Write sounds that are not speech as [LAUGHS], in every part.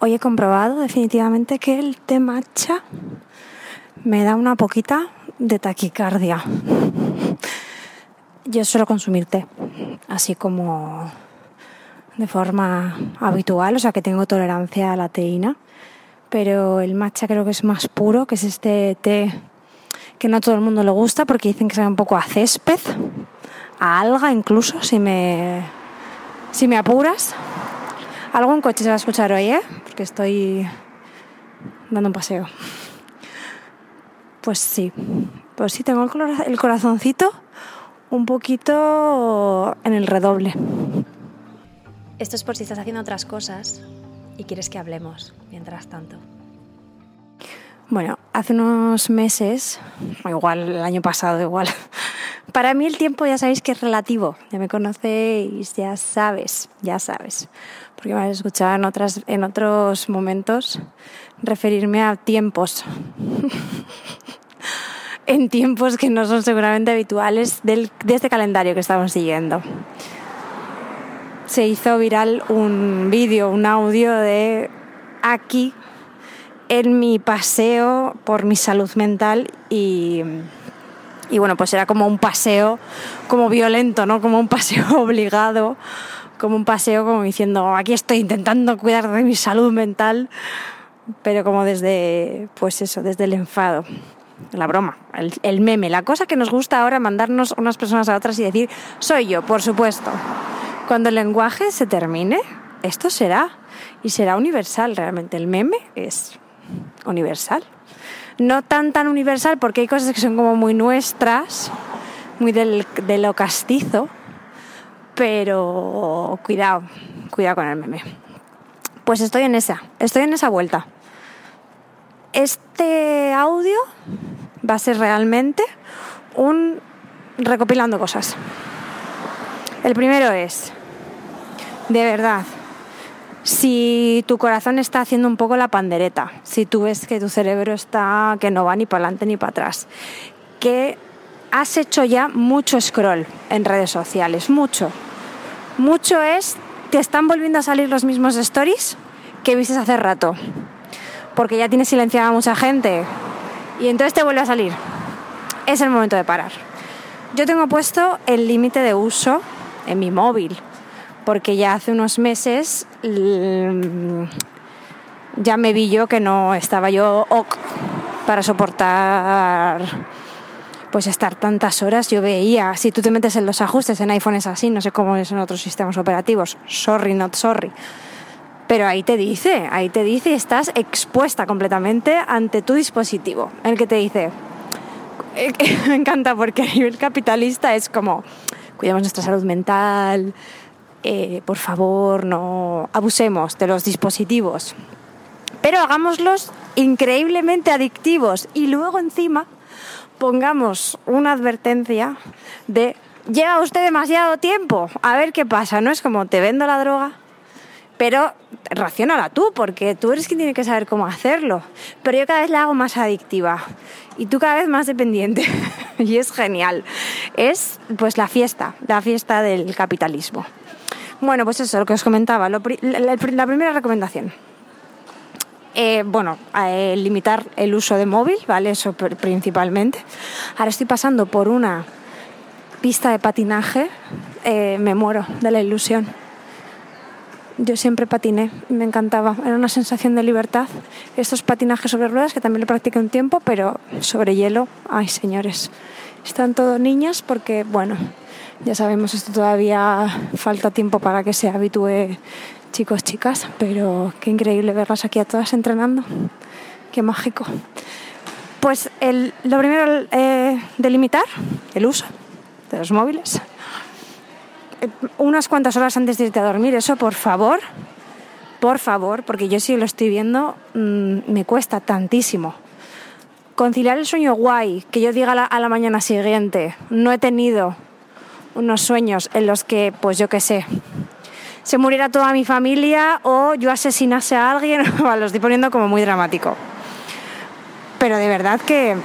Hoy he comprobado definitivamente que el té matcha me da una poquita de taquicardia. Yo suelo consumir té, así como de forma habitual, o sea que tengo tolerancia a la teína, pero el matcha creo que es más puro, que es este té que no a todo el mundo le gusta porque dicen que sabe un poco a césped, a alga incluso, si me, si me apuras. Algún coche se va a escuchar hoy, ¿eh? Porque estoy dando un paseo. Pues sí, pues sí, tengo el corazoncito un poquito en el redoble. Esto es por si estás haciendo otras cosas y quieres que hablemos mientras tanto. Bueno, hace unos meses, igual el año pasado, igual. [LAUGHS] Para mí el tiempo ya sabéis que es relativo. Ya me conocéis, ya sabes, ya sabes. Porque me has escuchado en, otras, en otros momentos referirme a tiempos. [LAUGHS] en tiempos que no son seguramente habituales del, de este calendario que estamos siguiendo. Se hizo viral un vídeo, un audio de aquí en mi paseo por mi salud mental y, y bueno, pues era como un paseo como violento, ¿no? Como un paseo [LAUGHS] obligado, como un paseo como diciendo, aquí estoy intentando cuidar de mi salud mental, pero como desde, pues eso, desde el enfado la broma, el, meme, la cosa que nos gusta ahora mandarnos unas personas a otras y decir, soy yo, por supuesto. Cuando el lenguaje se termine, esto será y será universal realmente. El meme es universal. No tan tan universal porque hay cosas que son como muy nuestras, muy del, de lo castizo, pero cuidado, cuidado con el meme. Pues estoy en esa, estoy en esa vuelta. Este audio va a ser realmente un recopilando cosas. El primero es, de verdad, si tu corazón está haciendo un poco la pandereta, si tú ves que tu cerebro está que no va ni para adelante ni para atrás, que has hecho ya mucho scroll en redes sociales, mucho. Mucho es, te están volviendo a salir los mismos stories que viste hace rato, porque ya tienes silenciada a mucha gente, y entonces te vuelve a salir. Es el momento de parar. Yo tengo puesto el límite de uso en mi móvil, porque ya hace unos meses ya me vi yo que no estaba yo ok para soportar pues estar tantas horas. Yo veía, si tú te metes en los ajustes en iPhone es así, no sé cómo es en otros sistemas operativos, sorry, not sorry. Pero ahí te dice, ahí te dice estás expuesta completamente ante tu dispositivo, el que te dice, eh, [LAUGHS] me encanta porque a nivel capitalista es como, cuidemos nuestra salud mental, eh, por favor, no abusemos de los dispositivos, pero hagámoslos increíblemente adictivos y luego encima pongamos una advertencia de lleva usted demasiado tiempo, a ver qué pasa, no es como te vendo la droga pero racionala tú, porque tú eres quien tiene que saber cómo hacerlo. Pero yo cada vez la hago más adictiva y tú cada vez más dependiente. [LAUGHS] y es genial. Es pues la fiesta, la fiesta del capitalismo. Bueno, pues eso, lo que os comentaba, la, primera recomendación. Eh, bueno, eh, limitar el uso de móvil, ¿vale? Eso principalmente. Ahora estoy pasando por una pista de patinaje, eh, me muero de la ilusión yo siempre patiné, me encantaba, era una sensación de libertad. Estos patinajes sobre ruedas, que también lo practiqué un tiempo, pero sobre hielo, ay señores, están todos niñas porque, bueno, ya sabemos, esto todavía falta tiempo para que se habitúe chicos, chicas, pero qué increíble verlas aquí a todas entrenando, qué mágico. Pues el, lo primero, eh, delimitar el uso de los móviles unas cuantas horas antes de irte a dormir, eso por favor, por favor, porque yo sí lo estoy viendo, mm, me cuesta tantísimo. Conciliar el sueño guay, que yo diga a la mañana siguiente, no he tenido unos sueños en los que, pues yo qué sé, se muriera toda mi familia o yo asesinase a alguien, [LAUGHS] lo estoy poniendo como muy dramático. Pero de verdad que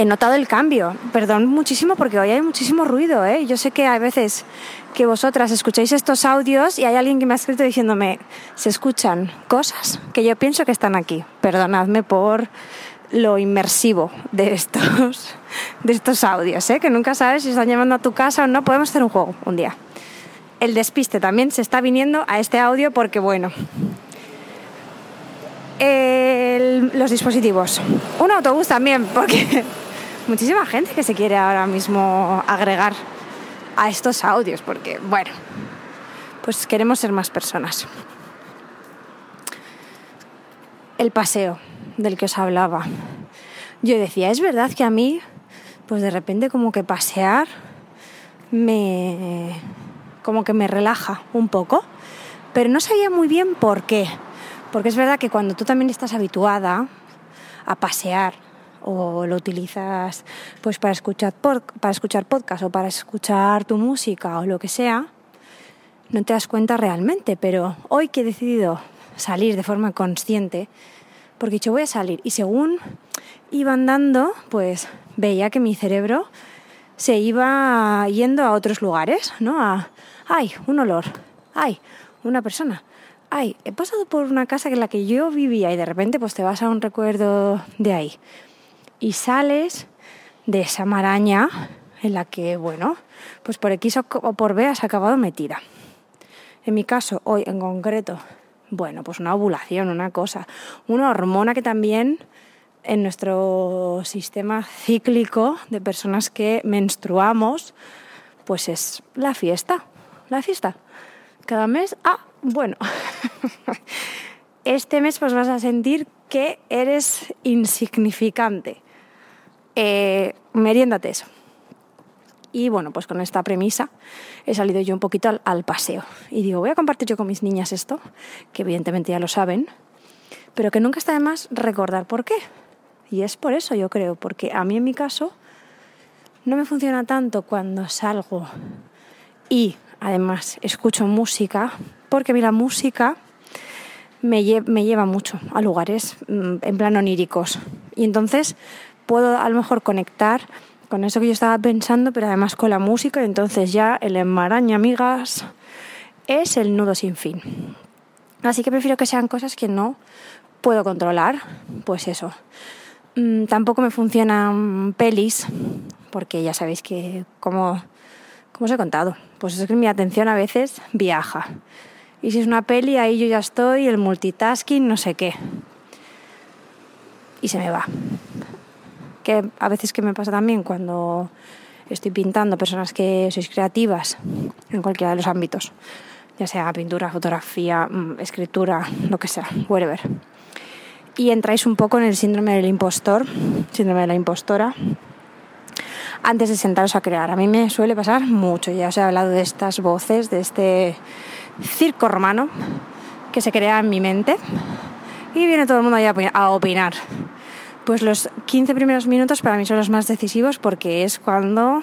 he notado el cambio. Perdón muchísimo porque hoy hay muchísimo ruido. ¿eh? Yo sé que hay veces que vosotras escucháis estos audios y hay alguien que me ha escrito diciéndome, se escuchan cosas que yo pienso que están aquí. Perdonadme por lo inmersivo de estos, de estos audios, ¿eh? que nunca sabes si están llamando a tu casa o no. Podemos hacer un juego un día. El despiste también se está viniendo a este audio porque, bueno, los dispositivos. Un autobús también, porque [LAUGHS] muchísima gente que se quiere ahora mismo agregar a estos audios, porque, bueno, pues queremos ser más personas. El paseo del que os hablaba. Yo decía, es verdad que a mí, pues de repente como que pasear me como que me relaja un poco, pero no sabía muy bien por qué. Porque es verdad que cuando tú también estás habituada a pasear o lo utilizas pues para escuchar pod- para escuchar podcast o para escuchar tu música o lo que sea, no te das cuenta realmente, pero hoy que he decidido salir de forma consciente, porque dicho voy a salir y según iba andando, pues veía que mi cerebro se iba yendo a otros lugares, ¿no? A, ay, un olor, ay, una persona, ay, he pasado por una casa en la que yo vivía y de repente pues te vas a un recuerdo de ahí y sales de esa maraña en la que, bueno, pues por X o por B has acabado metida. En mi caso, hoy en concreto, bueno, pues una ovulación, una cosa, una hormona que también en nuestro sistema cíclico de personas que menstruamos, pues es la fiesta, la fiesta. Cada mes, ah, bueno, [LAUGHS] este mes pues vas a sentir que eres insignificante. Eh, meriéndate eso. Y bueno, pues con esta premisa he salido yo un poquito al, paseo. Y digo, voy a compartir yo con mis niñas esto, que evidentemente ya lo saben, pero que nunca está de más recordar por qué. Y es por eso yo creo, porque a mí en mi caso no me funciona tanto cuando salgo y además escucho música, porque a mí la música me, lle- me lleva mucho a lugares mm, en plan oníricos. Y entonces puedo a lo mejor conectar con eso que yo estaba pensando, pero además con la música, entonces ya el enmaraña, amigas, es el nudo sin fin. Así que prefiero que sean cosas que no puedo controlar, pues eso. Mm, tampoco me funcionan pelis, porque ya sabéis que, como, como os he contado, pues es que mi atención a veces viaja. Y si es una peli, ahí yo ya estoy, el multitasking, no sé qué. Y se me va. Que a veces que me pasa también cuando estoy pintando personas que sois creativas en cualquiera de los ámbitos, ya sea pintura, fotografía, mm, escritura, lo que sea, whatever. Y entráis un poco en el síndrome del impostor, síndrome de la impostora, antes de sentaros a crear. A mí me suele pasar mucho, ya os he hablado de estas voces, de este circo romano que se crea en mi mente y viene todo el mundo ahí a opi- a opinar. Pues los 15 primeros minutos para mí son los más decisivos porque es cuando,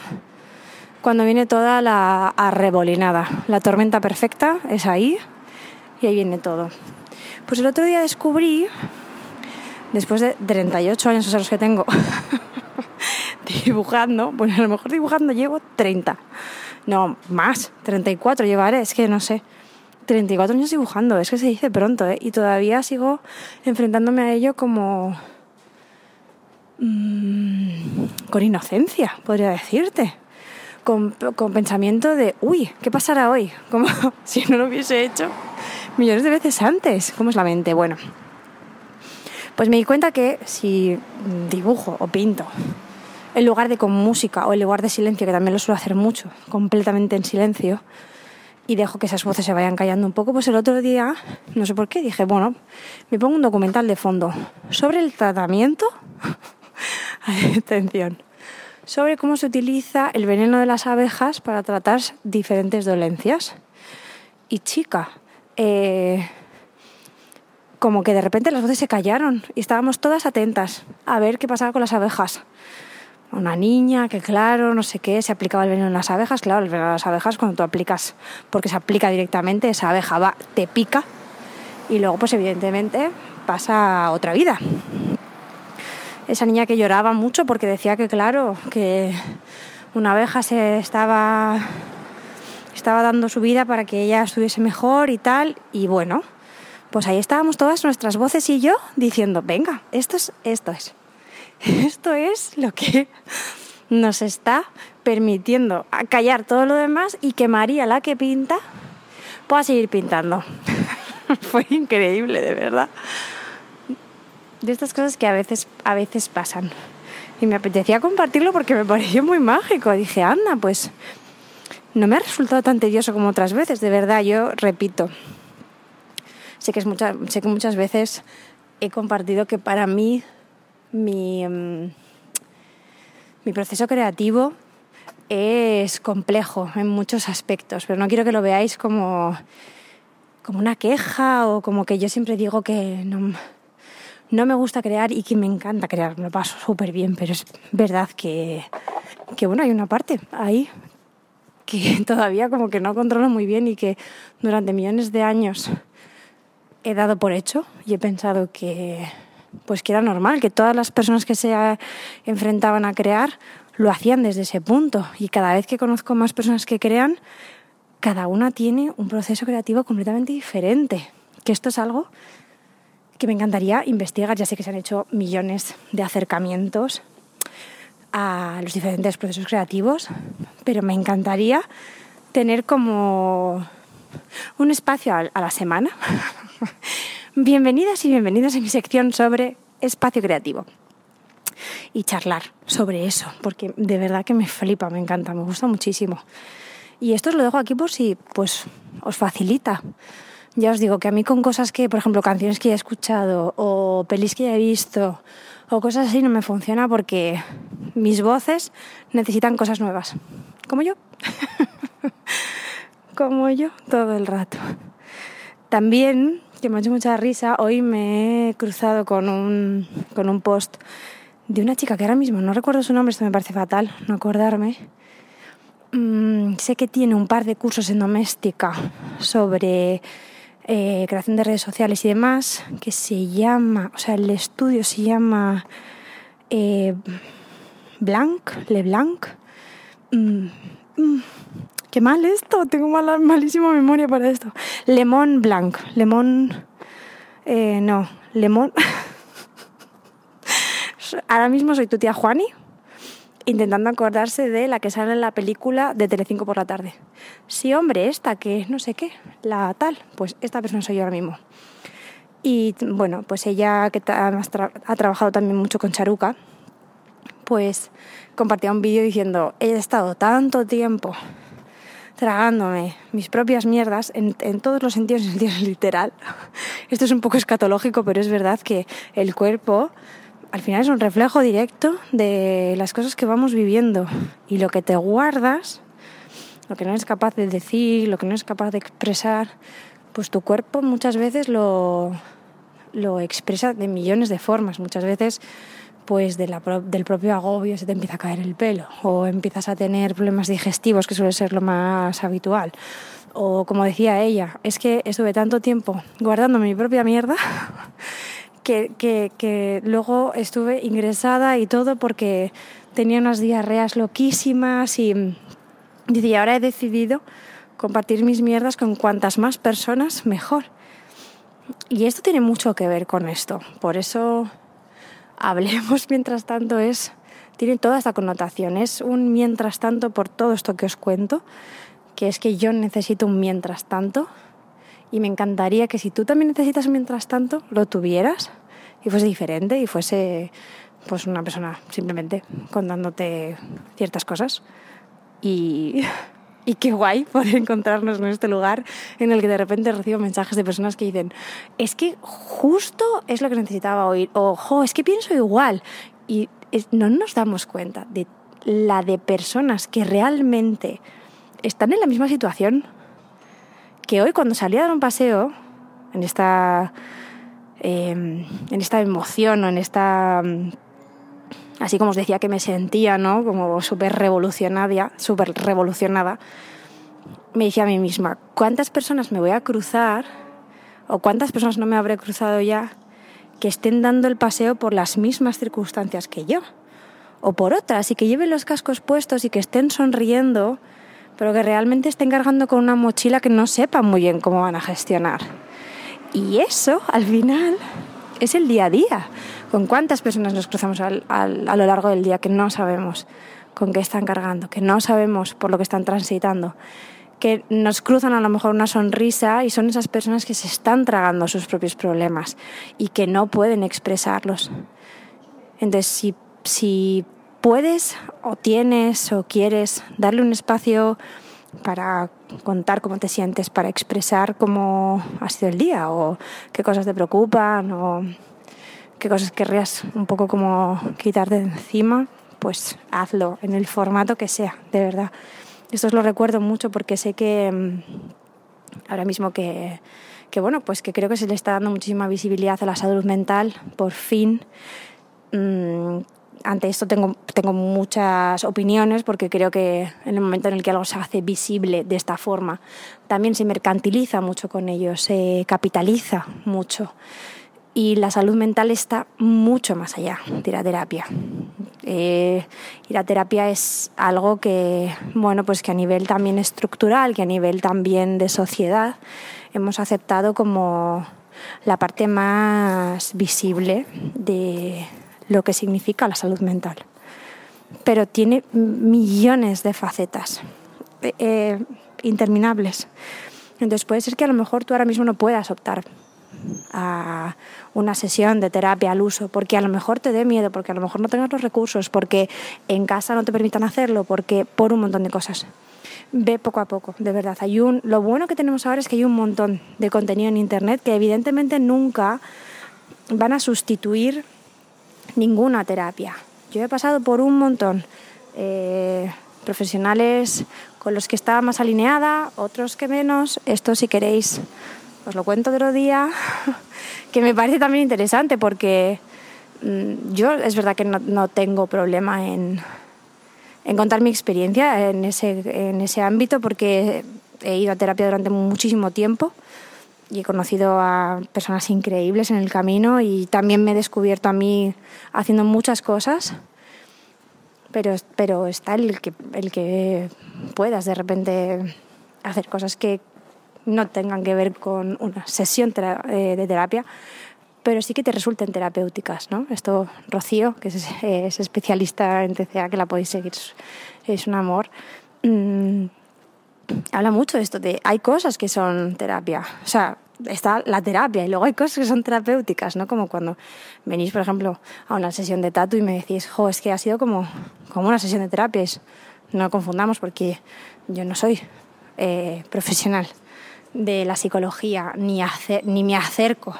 cuando viene toda la arrebolinada. La tormenta perfecta es ahí y ahí viene todo. Pues el otro día descubrí, después de 38 años, o sea, los que tengo, [LAUGHS] dibujando, pues a lo mejor dibujando llevo 30. No, más, 34 llevaré, es que no sé. 34 años dibujando, es que se dice pronto, ¿eh? Y todavía sigo enfrentándome a ello como... mm, con inocencia, podría decirte. Con, con pensamiento de, uy, ¿qué pasará hoy? Como [LAUGHS] si no lo hubiese hecho millones de veces antes. ¿Cómo es la mente? Bueno, pues me di cuenta que si dibujo o pinto en lugar de con música o en lugar de silencio, que también lo suelo hacer mucho, completamente en silencio, y dejo que esas voces se vayan callando un poco, pues el otro día, no sé por qué, dije, bueno, me pongo un documental de fondo sobre el tratamiento, [LAUGHS] atención, sobre cómo se utiliza el veneno de las abejas para tratar diferentes dolencias. Y chica, eh, como que de repente las voces se callaron y estábamos todas atentas a ver qué pasaba con las abejas. Una niña que, claro, no sé qué, se aplicaba el veneno en las abejas. Claro, el veneno en las abejas cuando tú aplicas, porque se aplica directamente, esa abeja va, te pica y luego, pues evidentemente, pasa otra vida. Esa niña que lloraba mucho porque decía que, claro, que una abeja se estaba, estaba dando su vida para que ella estuviese mejor y tal. Y bueno, pues ahí estábamos todas nuestras voces y yo diciendo, venga, esto es, esto es. [LAUGHS] Esto es lo que nos está permitiendo callar todo lo demás y que María, la que pinta, pueda seguir pintando. [LAUGHS] Fue increíble, de verdad. De estas cosas que a veces, a veces pasan. Y me apetecía compartirlo porque me pareció muy mágico. Dije, anda, pues no me ha resultado tan tedioso como otras veces, de verdad, yo repito. Sé que, es sé que muchas veces he compartido que para mí mi, mm, mi proceso creativo es complejo en muchos aspectos, pero no quiero que lo veáis como, como una queja o como que yo siempre digo que no, no me gusta crear y que me encanta crear, me lo paso súper bien, pero es verdad que, que, bueno, hay una parte ahí que [LAUGHS] todavía como que no controlo muy bien y que durante millones de años he dado por hecho y he pensado que pues que era normal, que todas las personas que se enfrentaban a crear lo hacían desde ese punto. Y cada vez que conozco más personas que crean, cada una tiene un proceso creativo completamente diferente. Que esto es algo que me encantaría investigar. Ya sé que se han hecho millones de acercamientos a los diferentes procesos creativos, pero me encantaría tener como un espacio a la semana [LAUGHS] Bienvenidas y bienvenidos a mi sección sobre espacio creativo. Y charlar sobre eso, porque de verdad que me flipa, me encanta, me gusta muchísimo. Y esto os lo dejo aquí por si pues, os facilita. Ya os digo que a mí con cosas que, por ejemplo, canciones que he escuchado o pelis que he visto o cosas así no me funciona porque mis voces necesitan cosas nuevas. Como yo. [LAUGHS] Como yo todo el rato. También que me ha hecho mucha risa, hoy me he cruzado con un, con un post de una chica que ahora mismo no recuerdo su nombre, esto me parece fatal, no acordarme. Mm, sé que tiene un par de cursos en doméstica sobre eh, creación de redes sociales y demás, que se llama, o sea, el estudio se llama eh, Blanc, Le Blanc. Mm, mm, qué mal esto, tengo mala, malísima memoria para esto. Lemon Blanc, lemon... Eh, no, lemon... [LAUGHS] Ahora mismo soy tu tía Juani, intentando acordarse de la que sale en la película de Telecinco por la tarde. Sí, hombre, esta que no sé qué, la tal, pues esta persona soy yo ahora mismo. Y bueno, pues ella que ha trabajado también mucho con Charuca, pues compartía un vídeo diciendo, he estado tanto tiempo tragándome mis propias mierdas en, todos los sentidos, en sentido [LAUGHS] literal. Esto es un poco escatológico, pero es verdad que el cuerpo al final es un reflejo directo de las cosas que vamos viviendo y lo que te guardas, lo que no eres capaz de decir, lo que no eres capaz de expresar, pues tu cuerpo muchas veces lo, lo expresa de millones de formas. Muchas veces pues del propio agobio se te empieza a caer el pelo o empiezas a tener problemas digestivos, que suele ser lo más habitual. O como decía ella, es que estuve tanto tiempo guardándome mi propia mierda que, luego estuve ingresada y todo porque tenía unas diarreas loquísimas y, y ahora he decidido compartir mis mierdas con cuantas más personas mejor. Y esto tiene mucho que ver con esto. Por eso hablemos [LAUGHS] mientras tanto es tiene toda esta connotación. Es un mientras tanto por todo esto que os cuento, que es que yo necesito un mientras tanto y me encantaría que si tú también necesitas mientras tanto, lo tuvieras y fuese diferente y fuese pues una persona simplemente contándote ciertas cosas y y qué guay poder encontrarnos en este lugar en el que de repente recibo mensajes de personas que dicen, es que justo es lo que necesitaba oír, o es que pienso igual. Y no nos damos cuenta de la de personas que realmente están en la misma situación. Que hoy cuando salí a dar un paseo en esta em, en esta emoción o en esta... Mm, así como os decía que me sentía, ¿no? Como súper revolucionada, súper revolucionada, me decía a mí misma, ¿cuántas personas me voy a cruzar o cuántas personas no me habré cruzado ya que estén dando el paseo por las mismas circunstancias que yo? O por otras, y que lleven los cascos puestos y que estén sonriendo, pero que realmente estén cargando con una mochila que no sepan muy bien cómo van a gestionar. Y eso, al final, es el día a día. ¿Con cuántas personas nos cruzamos a lo largo del día que no sabemos con qué están cargando, que no sabemos por lo que están transitando? que nos cruzan a lo mejor una sonrisa y son esas personas que se están tragando sus propios problemas y que no pueden expresarlos. Entonces, si, si puedes o tienes o quieres darle un espacio para contar cómo te sientes, para expresar cómo ha sido el día o qué cosas te preocupan o qué cosas querrías un poco como quitar de encima, pues hazlo en el formato que sea, de verdad. Esto os lo recuerdo mucho porque sé que mm, ahora mismo que, bueno, pues que creo que se le está dando muchísima visibilidad a la salud mental, por fin. Ante esto tengo, tengo muchas opiniones porque creo que en el momento en el que algo se hace visible de esta forma, también se mercantiliza mucho con ello, se capitaliza mucho. Y la salud mental está mucho más allá de la terapia. Eh, y la terapia es algo que, bueno, pues que a nivel también estructural, que a nivel también de sociedad, hemos aceptado como la parte más visible de lo que significa la salud mental. Pero tiene millones de facetas eh, interminables. Entonces puede ser que a lo mejor tú ahora mismo no puedas optar a una sesión de terapia al uso, porque a lo mejor te dé miedo, porque a lo mejor no tengas los recursos, porque en casa no te permitan hacerlo, porque por un montón de cosas. Ve poco a poco, de verdad. Hay un, lo bueno que tenemos ahora es que hay un montón de contenido en Internet que evidentemente nunca van a sustituir ninguna terapia. Yo he pasado por un montón. Eh, profesionales con los que estaba más alineada, otros que menos. Esto si queréis os lo cuento otro día, [LAUGHS] que me parece también interesante porque mm, yo es verdad que no, tengo problema en, en, contar mi experiencia en ese, en ese ámbito porque he ido a terapia durante muchísimo tiempo y he conocido a personas increíbles en el camino y también me he descubierto a mí haciendo muchas cosas. Pero, pero está el que, el que puedas de repente hacer cosas que no tengan que ver con una sesión eh, de terapia, pero sí que te resulten terapéuticas. ¿no? Esto, Rocío, que es, especialista en TCA, que la podéis seguir, es un amor, habla mucho de esto, de hay cosas que son terapia. O sea, está la terapia y luego hay cosas que son terapéuticas, ¿no? Como cuando venís, por ejemplo, a una sesión de tatu y me decís, jo, es que ha sido como, como una sesión de terapia. no confundamos porque yo no soy eh, profesional de la psicología, ni, ni me acerco.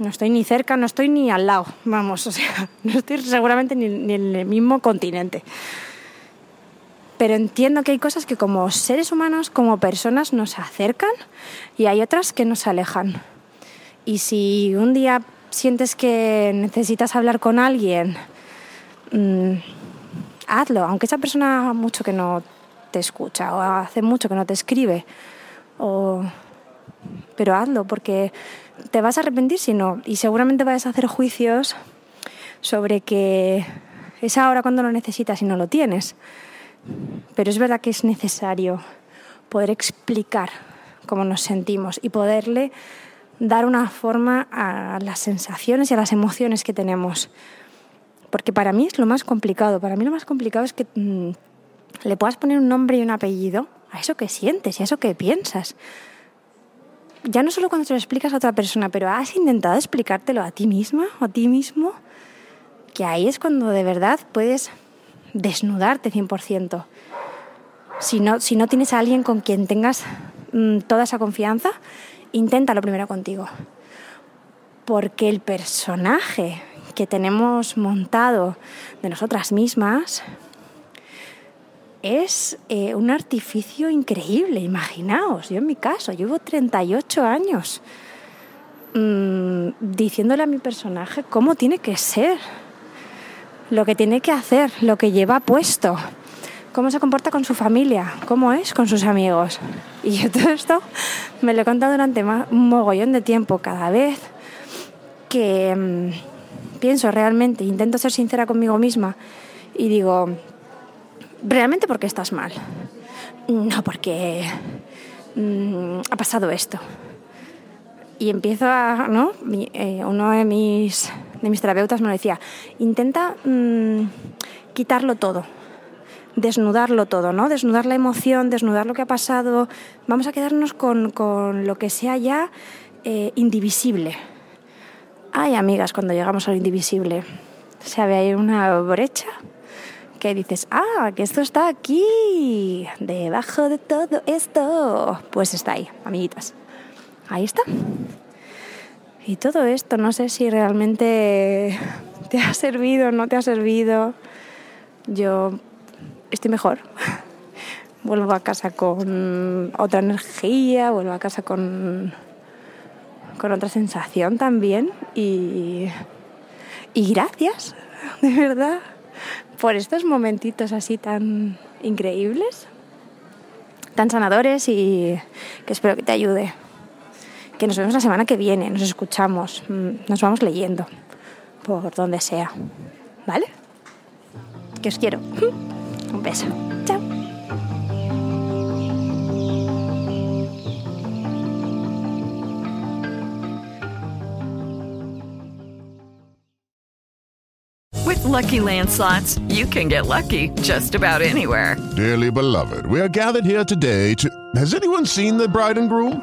No estoy ni cerca, no estoy ni al lado, vamos, o sea, [LAUGHS] no estoy seguramente ni, ni en el mismo continente. Pero entiendo que hay cosas que como seres humanos, como personas, nos acercan y hay otras que nos alejan. Y si un día sientes que necesitas hablar con alguien, mm, hazlo, aunque esa persona mucho que no te escucha o hace mucho que no te escribe, o... pero hazlo porque te vas a arrepentir si no y seguramente vas a hacer juicios sobre que es ahora cuando lo necesitas y no lo tienes. Pero es verdad que es necesario poder explicar cómo nos sentimos y poderle dar una forma a las sensaciones y a las emociones que tenemos. Porque para mí es lo más complicado. Para mí lo más complicado es que mm, le puedas poner un nombre y un apellido a eso que sientes y a eso que piensas. Ya no solo cuando te lo explicas a otra persona, pero has intentado explicártelo a ti misma o a ti mismo, que ahí es cuando de verdad puedes desnudarte 100%. Si no, si no tienes a alguien con quien tengas mm, toda esa confianza, inténtalo primero contigo. Porque el personaje que tenemos montado de nosotras mismas es eh, un artificio increíble, imaginaos, yo en mi caso llevo 38 años mm, diciéndole a mi personaje cómo tiene que ser, lo que tiene que hacer, lo que lleva puesto, cómo se comporta con su familia, cómo es con sus amigos. Y yo [LAUGHS] todo esto me lo he contado durante un mogollón de tiempo, cada vez que mm, pienso realmente, intento ser sincera conmigo misma y digo, ¿realmente por qué estás mal? No, porque mm, ha pasado esto. Y empiezo a, ¿no? Eh, uno de mis, de mis terapeutas me decía, intenta mm, quitarlo todo, desnudarlo todo, ¿no? Desnudar la emoción, desnudar lo que ha pasado. Vamos a quedarnos con, con lo que sea ya eh, indivisible. Ay, amigas, cuando llegamos al indivisible, se ve ahí una brecha que dices, ah, que esto está aquí, debajo de todo esto. Pues está ahí, amiguitas. Ahí está. Y todo esto, no sé si realmente te ha servido o no te ha servido. Yo estoy mejor. [LAUGHS] Vuelvo a casa con otra energía, vuelvo a casa con, con otra sensación también. Y, y gracias, [LAUGHS] de verdad, por estos momentitos así tan increíbles, tan sanadores y que espero que te ayude. Que nos vemos la semana que viene, nos escuchamos, mm, nos vamos leyendo por donde sea. ¿Vale? Que os quiero. [LAUGHS] Un beso. Chao. With lucky landslots, you can get lucky just about anywhere. Dearly beloved, we are gathered here today to. Has anyone seen the bride and groom?